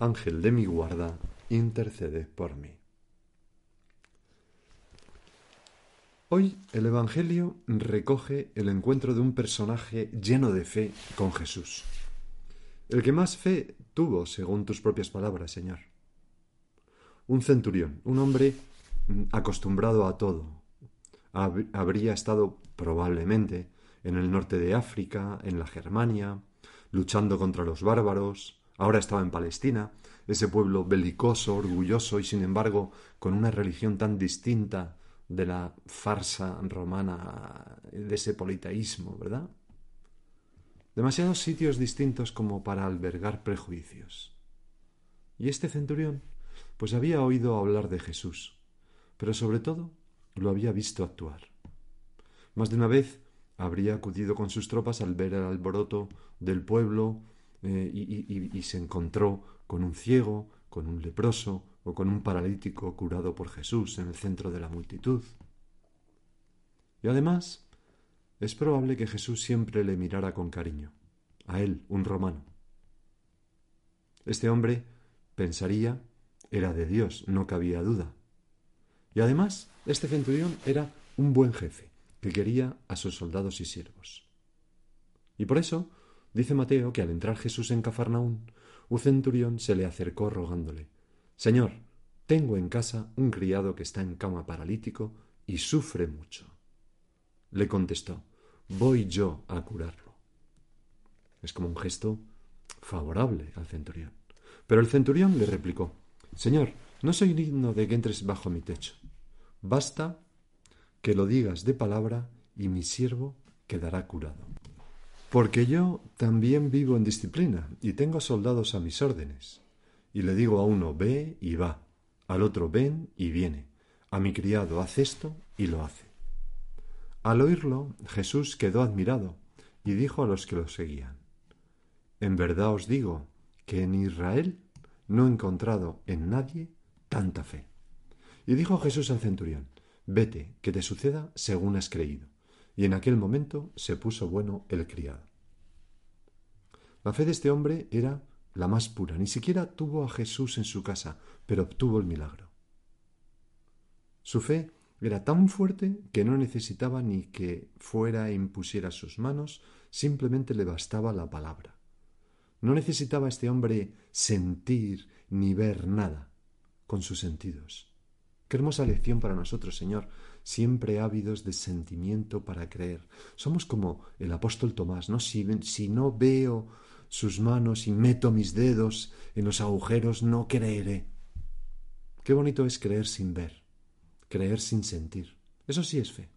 Ángel de mi guarda, intercede por mí. Hoy el Evangelio recoge el encuentro de un personaje lleno de fe con Jesús. El que más fe tuvo, según tus propias palabras, Señor. Un centurión, un hombre acostumbrado a todo. Habría estado probablemente en el norte de África, en la Germania, luchando contra los bárbaros, Ahora estaba en Palestina, ese pueblo belicoso, orgulloso y sin embargo con una religión tan distinta de la farsa romana, de ese politeísmo, ¿verdad? Demasiados sitios distintos como para albergar prejuicios. Y este centurión, pues había oído hablar de Jesús, pero sobre todo lo había visto actuar. Más de una vez habría acudido con sus tropas al ver el alboroto del pueblo eh, y, se encontró con un ciego, con un leproso o con un paralítico curado por Jesús en el centro de la multitud. Y además, es probable que Jesús siempre le mirara con cariño, a él, un romano. Este hombre, pensaría, era de Dios, no cabía duda. Y además, este centurión era un buen jefe, que quería a sus soldados y siervos. Y por eso Dice Mateo que al entrar Jesús en Cafarnaún, un centurión se le acercó rogándole Señor, tengo en casa un criado que está en cama paralítico y sufre mucho. Le contestó Voy yo a curarlo. Es como un gesto favorable al centurión. Pero el centurión le replicó Señor, no soy digno de que entres bajo mi techo. Basta que lo digas de palabra y mi siervo quedará curado. Porque yo también vivo en disciplina y tengo soldados a mis órdenes. Y le digo a uno, ve y va, al otro, ven y viene, a mi criado, haz esto y lo hace. Al oírlo, Jesús quedó admirado y dijo a los que lo seguían, En verdad os digo que en Israel no he encontrado en nadie tanta fe. Y dijo Jesús al centurión, Vete, que te suceda según has creído y en aquel momento se puso bueno el criado. La fe de este hombre era la más pura, ni siquiera tuvo a Jesús en su casa, pero obtuvo el milagro. Su fe era tan fuerte que no necesitaba ni que fuera e impusiera sus manos, simplemente le bastaba la palabra. No necesitaba este hombre sentir ni ver nada con sus sentidos. Qué hermosa lección para nosotros, Señor, siempre ávidos de sentimiento para creer. Somos como el apóstol Tomás, ¿no? Si, si no veo sus manos y meto mis dedos en los agujeros, no creeré. Qué bonito es creer sin ver, creer sin sentir. Eso sí es fe.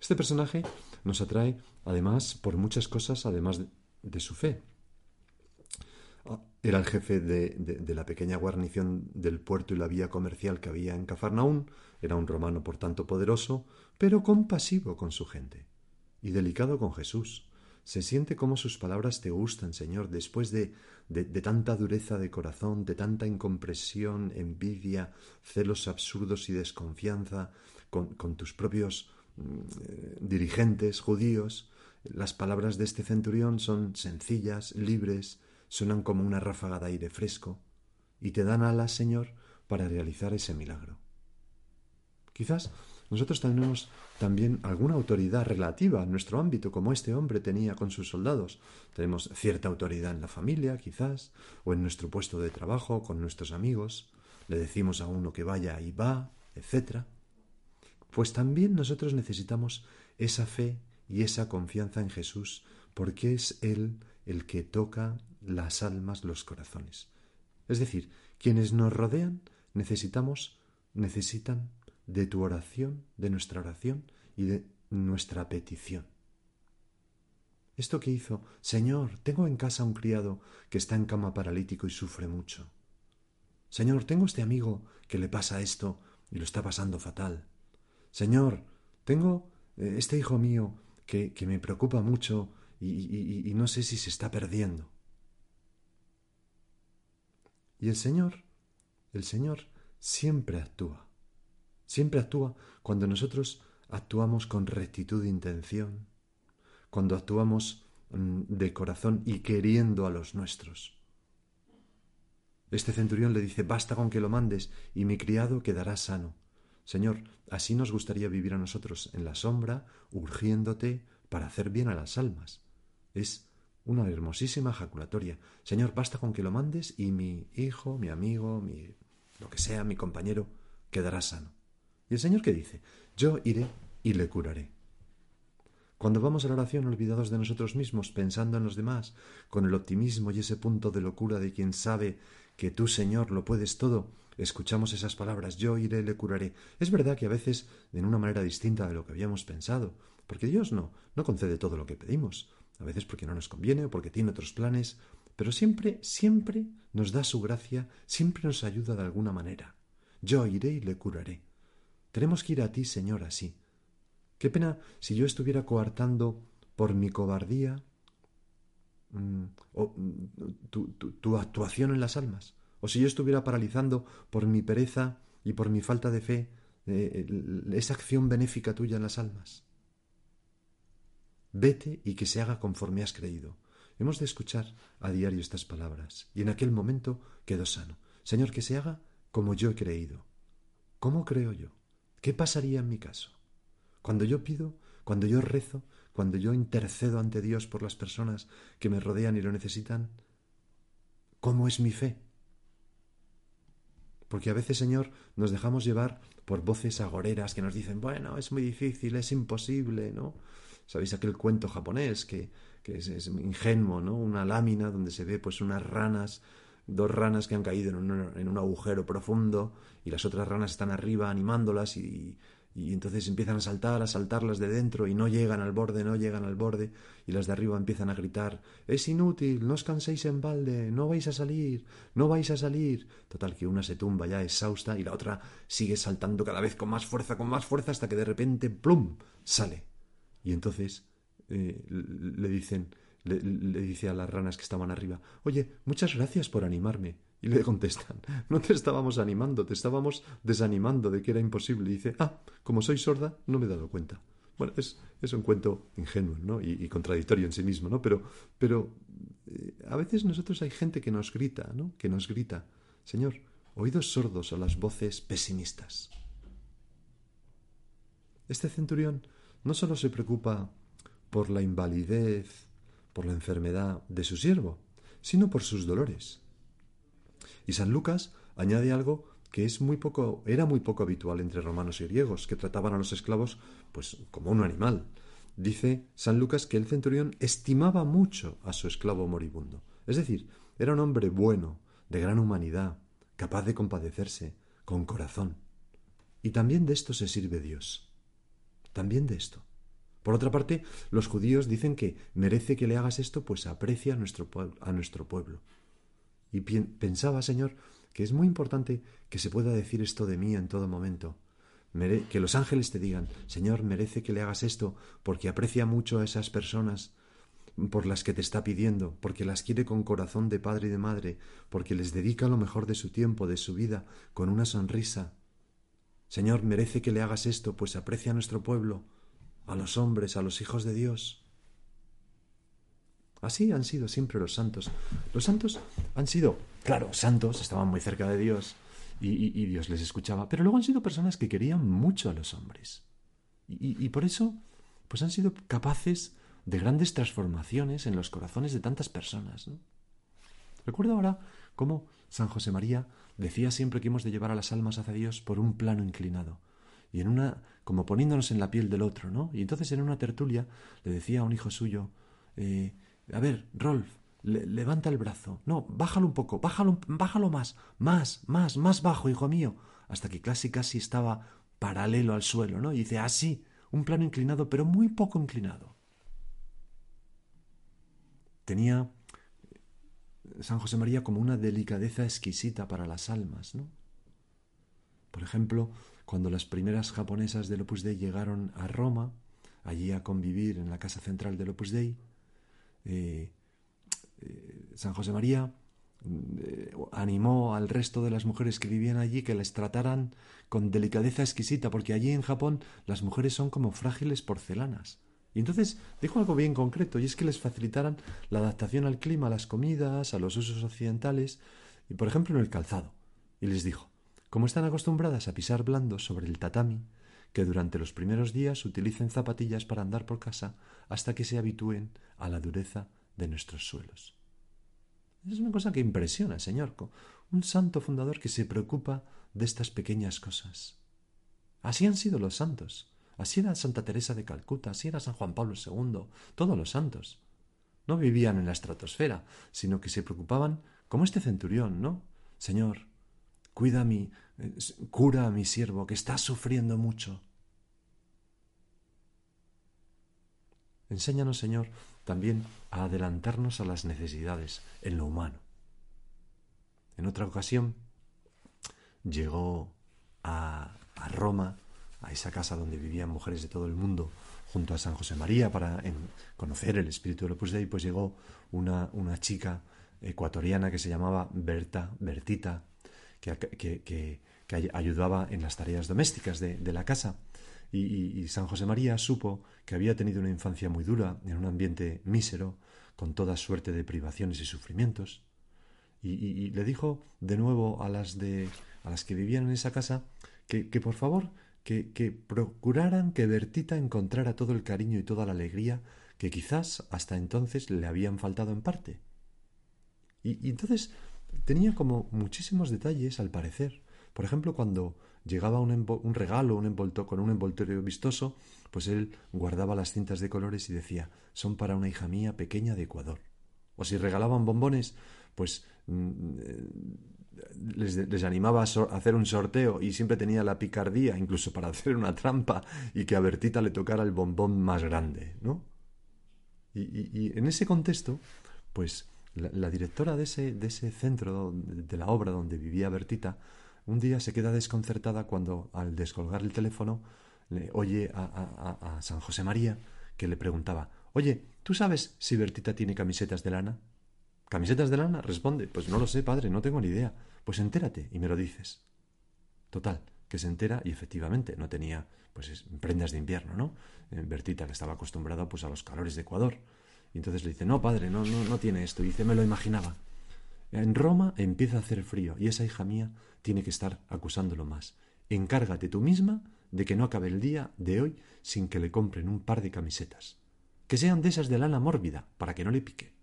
Este personaje nos atrae, además, por muchas cosas, además de su fe. Era el jefe de, la pequeña guarnición del puerto y la vía comercial que había en Cafarnaún, era un romano por tanto poderoso, pero compasivo con su gente y delicado con Jesús. Se siente como sus palabras te gustan, Señor, después de, de, tanta dureza de corazón, de tanta incompresión, envidia, celos absurdos y desconfianza con, con tus propios mm, dirigentes judíos. Las palabras de este centurión son sencillas, libres, suenan como una ráfaga de aire fresco y te dan alas, Señor, para realizar ese milagro. Quizás nosotros tenemos también alguna autoridad relativa en nuestro ámbito, como este hombre tenía con sus soldados. Tenemos cierta autoridad en la familia, quizás, o en nuestro puesto de trabajo, con nuestros amigos. Le decimos a uno que vaya y va, etc. Pues también nosotros necesitamos esa fe y esa confianza en Jesús, porque es Él el que toca las almas, los corazones. Es decir, quienes nos rodean necesitamos, necesitan de tu oración, de nuestra oración y de nuestra petición. Esto que hizo, Señor, tengo en casa un criado que está en cama paralítico y sufre mucho. Señor, tengo este amigo que le pasa esto y lo está pasando fatal. Señor, tengo eh, este hijo mío que, que me preocupa mucho y, y no sé si se está perdiendo. Y el Señor, el Señor siempre actúa. Siempre actúa cuando nosotros actuamos con rectitud de intención, cuando actuamos mm, de corazón y queriendo a los nuestros. Este centurión le dice, basta con que lo mandes y mi criado quedará sano. Señor, así nos gustaría vivir a nosotros en la sombra, urgiéndote para hacer bien a las almas. Es una hermosísima ejaculatoria. Señor, basta con que lo mandes y mi hijo, mi amigo, mi lo que sea, mi compañero, quedará sano. ¿Y el Señor qué dice? Yo iré y le curaré. Cuando vamos a la oración olvidados de nosotros mismos, pensando en los demás, con el optimismo y ese punto de locura de quien sabe que tú, Señor, lo puedes todo, escuchamos esas palabras, yo iré le curaré. Es verdad que a veces de una manera distinta de lo que habíamos pensado, porque Dios no, no concede todo lo que pedimos, a veces porque no nos conviene o porque tiene otros planes, pero siempre, siempre nos da su gracia, siempre nos ayuda de alguna manera. Yo iré y le curaré. Tenemos que ir a ti, Señor, así. Qué pena si yo estuviera coartando por mi cobardía mm, o, mm, tu, actuación en las almas, o si yo estuviera paralizando por mi pereza y por mi falta de fe eh, esa acción benéfica tuya en las almas. Vete y que se haga conforme has creído. Hemos de escuchar a diario estas palabras, y en aquel momento quedó sano. Señor, que se haga como yo he creído. ¿Cómo creo yo? ¿Qué pasaría en mi caso? Cuando yo pido, cuando yo rezo, cuando yo intercedo ante Dios por las personas que me rodean y lo necesitan, ¿cómo es mi fe? Porque a veces, Señor, nos dejamos llevar por voces agoreras que nos dicen, bueno, es muy difícil, es imposible, ¿no? ¿Sabéis aquel cuento japonés que, que es, ingenuo, ¿no? Una lámina donde se ve pues unas ranas dos ranas que han caído en un, en un, agujero profundo y las otras ranas están arriba animándolas y, y entonces empiezan a saltar, a saltarlas de dentro y no llegan al borde, no llegan al borde y las de arriba empiezan a gritar es inútil, no os canséis en balde, no vais a salir, no vais a salir. Total que una se tumba ya exhausta y la otra sigue saltando cada vez con más fuerza, con más fuerza hasta que de repente ¡plum! sale. Y entonces eh, le dicen le, dice a las ranas que estaban arriba, oye, muchas gracias por animarme. Y le contestan, no te estábamos animando, te estábamos desanimando de que era imposible. Y dice, ah, como soy sorda, no me he dado cuenta. Bueno, es, es un cuento ingenuo, ¿no? Y, contradictorio en sí mismo, ¿no? Pero, pero eh, a veces nosotros hay gente que nos grita, ¿no? Que nos grita, Señor, oídos sordos a las voces pesimistas. Este centurión no solo se preocupa por la invalidez por la enfermedad de su siervo, sino por sus dolores. Y San Lucas añade algo que es muy poco, era muy poco habitual entre romanos y griegos, que trataban a los esclavos pues como un animal. Dice San Lucas que el centurión estimaba mucho a su esclavo moribundo. Es decir, era un hombre bueno, de gran humanidad, capaz de compadecerse, con corazón. Y también de esto se sirve Dios. También de esto. Por otra parte, los judíos dicen que merece que le hagas esto, pues aprecia a nuestro, a nuestro pueblo. Y pensaba, Señor, que es muy importante que se pueda decir esto de mí en todo momento. que los ángeles te digan, Señor, merece que le hagas esto, porque aprecia mucho a esas personas por las que te está pidiendo, porque las quiere con corazón de padre y de madre, porque les dedica lo mejor de su tiempo, de su vida, con una sonrisa. Señor, merece que le hagas esto, pues aprecia a nuestro pueblo, a los hombres, a los hijos de Dios. Así han sido siempre los santos. Los santos han sido, claro, santos, estaban muy cerca de Dios y, Dios les escuchaba, pero luego han sido personas que querían mucho a los hombres. Y, por eso, pues han sido capaces de grandes transformaciones en los corazones de tantas personas. ¿no? Recuerdo ahora cómo San José María decía siempre que hemos de llevar a las almas hacia Dios por un plano inclinado y en una como poniéndonos en la piel del otro, ¿no? Y entonces en una tertulia le decía a un hijo suyo, eh, a ver, Rolf, levanta el brazo, no, bájalo un poco, bájalo, bájalo más, más, más, más bajo, hijo mío, hasta que casi casi estaba paralelo al suelo, ¿no? Y dice, así, un plano inclinado, pero muy poco inclinado. Tenía San José María como una delicadeza exquisita para las almas, ¿no? Por ejemplo, cuando las primeras japonesas del Opus Dei llegaron a Roma, allí a convivir en la casa central del Opus Dei, eh, eh, San José María eh, animó al resto de las mujeres que vivían allí que les trataran con delicadeza exquisita, porque allí en Japón las mujeres son como frágiles porcelanas. Y entonces dijo algo bien concreto, y es que les facilitaran la adaptación al clima, a las comidas, a los usos occidentales, y por ejemplo en el calzado. Y les dijo, como están acostumbradas a pisar blando sobre el tatami, que durante los primeros días utilicen zapatillas para andar por casa hasta que se habitúen a la dureza de nuestros suelos. Es una cosa que impresiona, señor, un santo fundador que se preocupa de estas pequeñas cosas. Así han sido los santos. Así era Santa Teresa de Calcuta, así era San Juan Pablo II, todos los santos. No vivían en la estratosfera, sino que se preocupaban como este centurión, ¿no? Señor, cuida a mi, eh, cura a mi siervo que está sufriendo mucho. Enséñanos, Señor, también a adelantarnos a las necesidades en lo humano. En otra ocasión llegó a, a Roma a esa casa donde vivían mujeres de todo el mundo junto a San José María para conocer el espíritu del Opus Dei, pues llegó una, una chica ecuatoriana que se llamaba Berta, Bertita, que, que, ayudaba en las tareas domésticas de, la casa. Y, San José María supo que había tenido una infancia muy dura, en un ambiente mísero, con toda suerte de privaciones y sufrimientos. Y, le dijo de nuevo a las, de, a las que vivían en esa casa que por favor que, procuraran que Bertita encontrara todo el cariño y toda la alegría que quizás hasta entonces le habían faltado en parte. Y, entonces tenía como muchísimos detalles al parecer. Por ejemplo, cuando llegaba un, regalo un con un envoltorio vistoso, pues él guardaba las cintas de colores y decía son para una hija mía pequeña de Ecuador. O si regalaban bombones, pues les, animaba a, hacer un sorteo y siempre tenía la picardía, incluso para hacer una trampa, y que a Bertita le tocara el bombón más grande, ¿no? Y, en ese contexto, pues la, directora de ese, de ese centro de la obra donde vivía Bertita, un día se queda desconcertada cuando al descolgar el teléfono le oye a, a San José María que le preguntaba, oye, ¿tú sabes si Bertita tiene camisetas de lana? ¿Camisetas de lana? Responde, pues no lo sé, padre, no tengo ni idea. Pues entérate y me lo dices. Total, que se entera y efectivamente no tenía pues prendas de invierno, ¿no? Eh, Bertita que estaba acostumbrada pues a los calores de Ecuador. Y entonces le dice, no, padre, no, no, no tiene esto. Y dice, me lo imaginaba. En Roma empieza a hacer frío y esa hija mía tiene que estar acusándolo más. Encárgate tú misma de que no acabe el día de hoy sin que le compren un par de camisetas. Que sean de esas de lana mórbida, para que no le pique.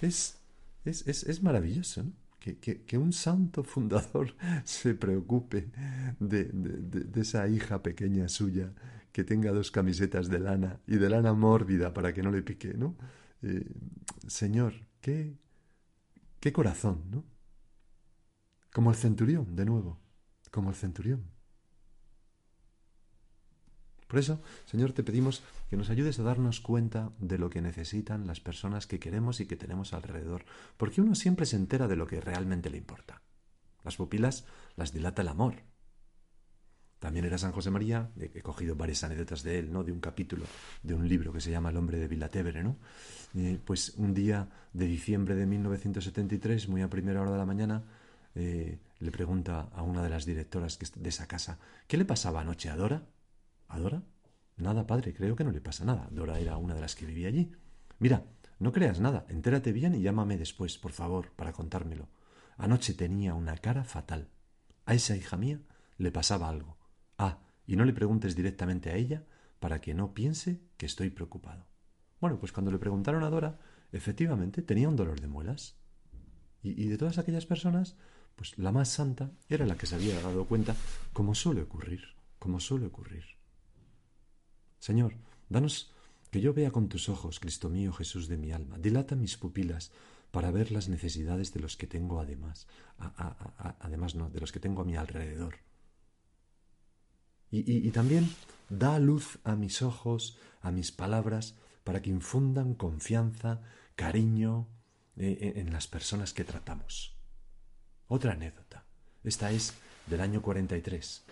Pues es, es, es, maravilloso, ¿no? Que, un santo fundador se preocupe de, de, esa hija pequeña suya que tenga dos camisetas de lana y de lana mórbida para que no le pique, ¿no? Eh, señor, qué, qué corazón, ¿no? Como el centurión, de nuevo, como el centurión. Por eso, Señor, te pedimos que nos ayudes a darnos cuenta de lo que necesitan las personas que queremos y que tenemos alrededor, porque uno siempre se entera de lo que realmente le importa. Las pupilas las dilata el amor. También era San José María, he cogido varias anécdotas de él, ¿no? De un capítulo de un libro que se llama El hombre de Vilatevere, ¿no? Pues un día de diciembre de 1973, muy a primera hora de la mañana, eh, le pregunta a una de las directoras de esa casa, ¿qué le pasaba anoche a Dora? ¿A Dora? Nada, padre, creo que no le pasa nada. Dora era una de las que vivía allí. Mira, no creas nada, entérate bien y llámame después, por favor, para contármelo. Anoche tenía una cara fatal. A esa hija mía le pasaba algo. Ah, y no le preguntes directamente a ella para que no piense que estoy preocupado. Bueno, pues cuando le preguntaron a Dora, efectivamente tenía un dolor de muelas. Y, y de todas aquellas personas, pues la más santa era la que se había dado cuenta, como suele ocurrir, como suele ocurrir. Señor, danos que yo vea con tus ojos, Cristo mío, Jesús de mi alma, dilata mis pupilas para ver las necesidades de los que tengo además, además no, de los que tengo a mi alrededor. Y, también da luz a mis ojos, a mis palabras, para que infundan confianza, cariño eh, en las personas que tratamos. Otra anécdota. Esta es del año 43.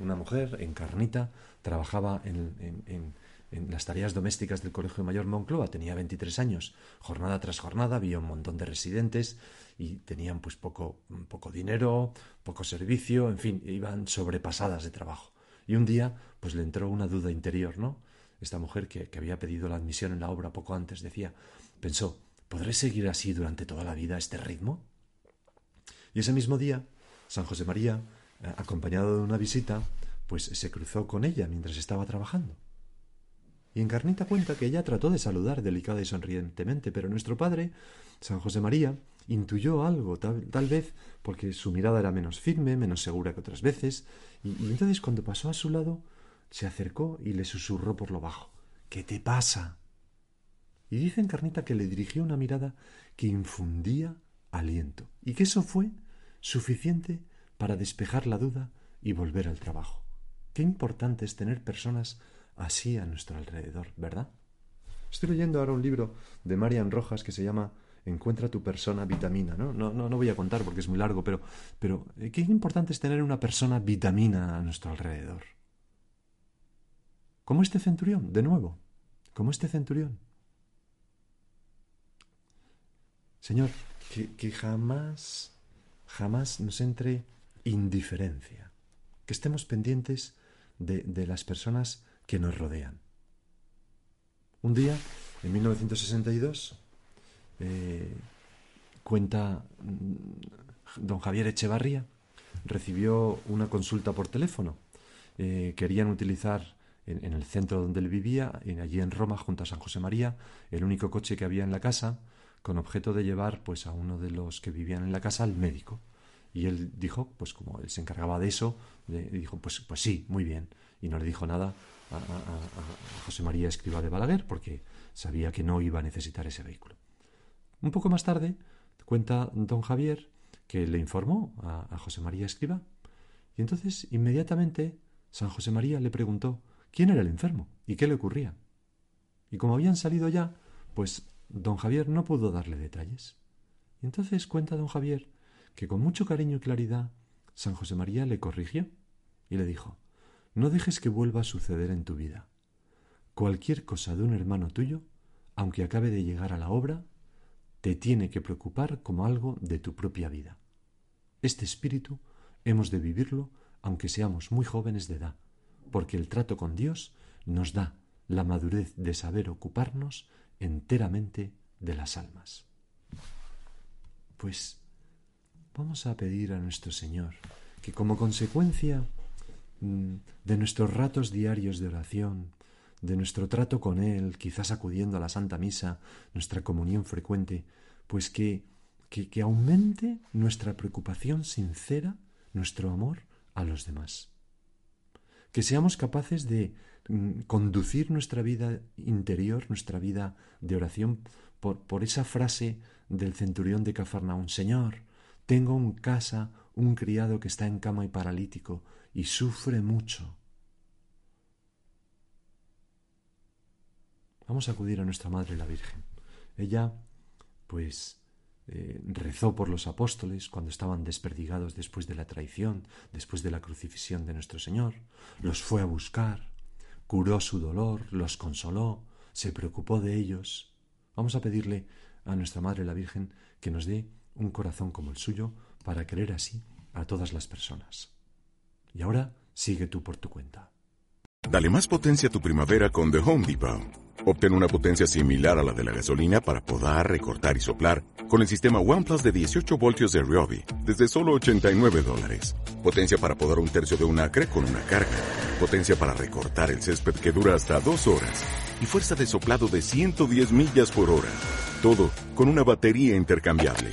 Una mujer encarnita trabajaba en las tareas domésticas del Colegio Mayor Moncloa, tenía 23 años. Jornada tras jornada había un montón de residentes y tenían pues poco, poco dinero, poco servicio, en fin, iban sobrepasadas de trabajo. Y un día pues le entró una duda interior, ¿no? Esta mujer que, que había pedido la admisión en la obra poco antes decía, pensó, ¿podré seguir así durante toda la vida este ritmo? Y ese mismo día, San José María, acompañado de una visita, pues se cruzó con ella mientras estaba trabajando. Y Encarnita cuenta que ella trató de saludar delicada y sonrientemente, pero nuestro padre, San José María, intuyó algo, tal, vez porque su mirada era menos firme, menos segura que otras veces, y, y entonces cuando pasó a su lado, se acercó y le susurró por lo bajo ¿Qué te pasa? Y dice Encarnita que le dirigió una mirada que infundía aliento, y que eso fue suficiente para despejar la duda y volver al trabajo. Qué importante es tener personas así a nuestro alrededor, ¿verdad? Estoy leyendo ahora un libro de Marian Rojas que se llama Encuentra tu persona vitamina, ¿no? No, no, no voy a contar porque es muy largo, pero, pero eh, qué importante es tener una persona vitamina a nuestro alrededor. Como este centurión, de nuevo, como este centurión. Señor, que, que jamás, jamás nos entre indiferencia, que estemos pendientes de, de las personas que nos rodean. Un día, en 1962, eh, cuenta mm, don Javier Echevarría, recibió una consulta por teléfono. Eh, querían utilizar en, el centro donde él vivía, allí en Roma, junto a San José María, el único coche que había en la casa, con objeto de llevar pues a uno de los que vivían en la casa al médico. Y él dijo, pues como él se encargaba de eso, dijo, pues, pues sí, muy bien. Y no le dijo nada a, José María Escriba de Balaguer porque sabía que no iba a necesitar ese vehículo. Un poco más tarde cuenta don Javier que le informó a, José María Escriba y entonces inmediatamente San José María le preguntó quién era el enfermo y qué le ocurría. Y como habían salido ya, pues don Javier no pudo darle detalles. Y entonces cuenta don Javier que con mucho cariño y claridad San José María le corrigió y le dijo no dejes que vuelva a suceder en tu vida. Cualquier cosa de un hermano tuyo, aunque acabe de llegar a la obra, te tiene que preocupar como algo de tu propia vida. Este espíritu hemos de vivirlo aunque seamos muy jóvenes de edad, porque el trato con Dios nos da la madurez de saber ocuparnos enteramente de las almas. Pues vamos a pedir a nuestro Señor que como consecuencia Mm, de nuestros ratos diarios de oración, de nuestro trato con Él, quizás acudiendo a la Santa Misa, nuestra comunión frecuente, pues que, que, que aumente nuestra preocupación sincera, nuestro amor a los demás. Que seamos capaces de mm, conducir nuestra vida interior, nuestra vida de oración, por, por esa frase del centurión de Cafarnaún, Señor, tengo en casa un criado que está en cama y paralítico, y sufre mucho. Vamos a acudir a nuestra Madre la Virgen. Ella, pues, eh, rezó por los apóstoles cuando estaban desperdigados después de la traición, después de la crucifixión de nuestro Señor, los fue a buscar, curó su dolor, los consoló, se preocupó de ellos. Vamos a pedirle a nuestra Madre la Virgen que nos dé un corazón como el suyo para querer así a todas las personas. Y ahora sigue tú por tu cuenta. Dale más potencia a tu primavera con The Home Depot. Obtén una potencia similar a la de la gasolina para podar, recortar y soplar con el sistema OnePlus de 18 voltios de Ryobi desde solo 89 dólares. Potencia para podar un tercio de un acre con una carga. Potencia para recortar el césped que dura hasta dos horas. Y fuerza de soplado de 110 millas por hora. Todo con una batería intercambiable.